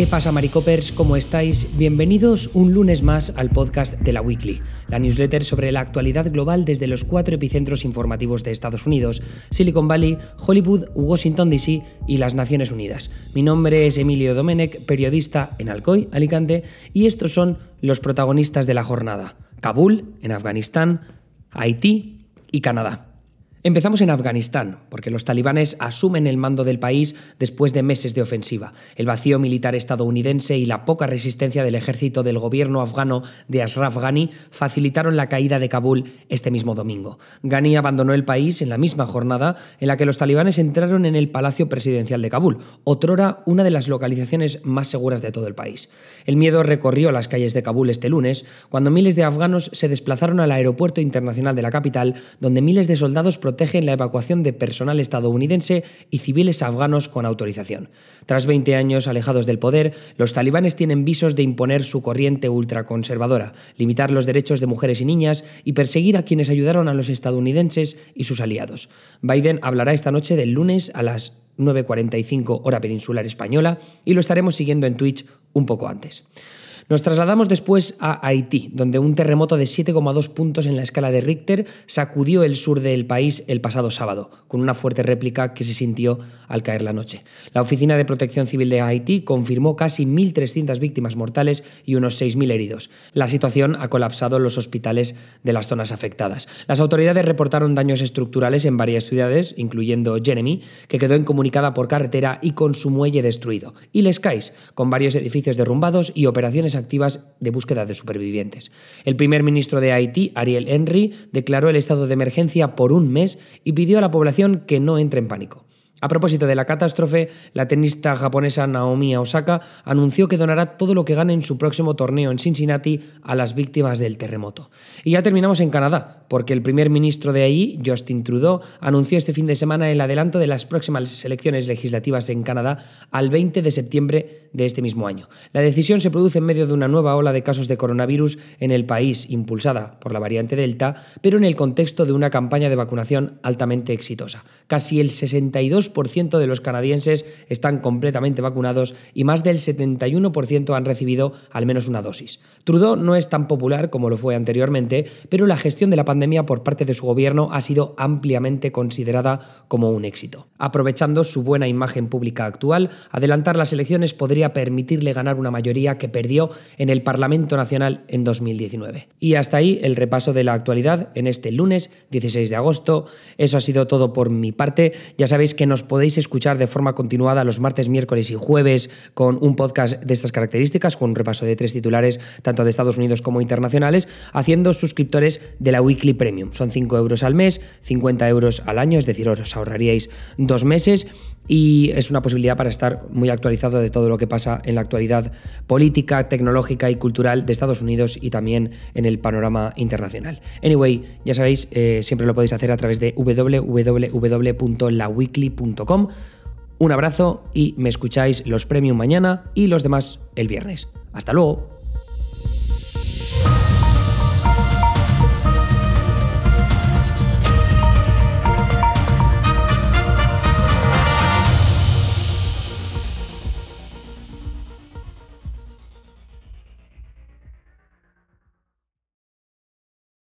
¿Qué pasa, Maricopers? ¿Cómo estáis? Bienvenidos un lunes más al podcast de la Weekly, la newsletter sobre la actualidad global desde los cuatro epicentros informativos de Estados Unidos, Silicon Valley, Hollywood, Washington DC y las Naciones Unidas. Mi nombre es Emilio Domenech, periodista en Alcoy, Alicante, y estos son los protagonistas de la jornada. Kabul, en Afganistán, Haití y Canadá. Empezamos en Afganistán, porque los talibanes asumen el mando del país después de meses de ofensiva. El vacío militar estadounidense y la poca resistencia del ejército del gobierno afgano de Ashraf Ghani facilitaron la caída de Kabul este mismo domingo. Ghani abandonó el país en la misma jornada en la que los talibanes entraron en el Palacio Presidencial de Kabul, otrora una de las localizaciones más seguras de todo el país. El miedo recorrió las calles de Kabul este lunes, cuando miles de afganos se desplazaron al aeropuerto internacional de la capital, donde miles de soldados protegen la evacuación de personal estadounidense y civiles afganos con autorización. Tras 20 años alejados del poder, los talibanes tienen visos de imponer su corriente ultraconservadora, limitar los derechos de mujeres y niñas y perseguir a quienes ayudaron a los estadounidenses y sus aliados. Biden hablará esta noche del lunes a las 9.45 hora peninsular española y lo estaremos siguiendo en Twitch un poco antes. Nos trasladamos después a Haití, donde un terremoto de 7,2 puntos en la escala de Richter sacudió el sur del país el pasado sábado, con una fuerte réplica que se sintió al caer la noche. La Oficina de Protección Civil de Haití confirmó casi 1.300 víctimas mortales y unos 6.000 heridos. La situación ha colapsado en los hospitales de las zonas afectadas. Las autoridades reportaron daños estructurales en varias ciudades, incluyendo Jeremy, que quedó incomunicada por carretera y con su muelle destruido, y Les Cais, con varios edificios derrumbados y operaciones activas de búsqueda de supervivientes. El primer ministro de Haití, Ariel Henry, declaró el estado de emergencia por un mes y pidió a la población que no entre en pánico. A propósito de la catástrofe, la tenista japonesa Naomi Osaka anunció que donará todo lo que gane en su próximo torneo en Cincinnati a las víctimas del terremoto. Y ya terminamos en Canadá, porque el primer ministro de ahí, Justin Trudeau, anunció este fin de semana el adelanto de las próximas elecciones legislativas en Canadá al 20 de septiembre de este mismo año. La decisión se produce en medio de una nueva ola de casos de coronavirus en el país, impulsada por la variante Delta, pero en el contexto de una campaña de vacunación altamente exitosa. Casi el 62 ciento de los canadienses están completamente vacunados y más del 71% han recibido al menos una dosis. Trudeau no es tan popular como lo fue anteriormente, pero la gestión de la pandemia por parte de su gobierno ha sido ampliamente considerada como un éxito. Aprovechando su buena imagen pública actual, adelantar las elecciones podría permitirle ganar una mayoría que perdió en el Parlamento Nacional en 2019. Y hasta ahí el repaso de la actualidad en este lunes 16 de agosto. Eso ha sido todo por mi parte. Ya sabéis que podéis escuchar de forma continuada los martes, miércoles y jueves con un podcast de estas características, con un repaso de tres titulares, tanto de Estados Unidos como internacionales, haciendo suscriptores de la Weekly Premium. Son 5 euros al mes, 50 euros al año, es decir, os ahorraríais dos meses y es una posibilidad para estar muy actualizado de todo lo que pasa en la actualidad política, tecnológica y cultural de Estados Unidos y también en el panorama internacional. Anyway, ya sabéis, eh, siempre lo podéis hacer a través de www.laweekly.com un abrazo y me escucháis los premium mañana y los demás el viernes. Hasta luego.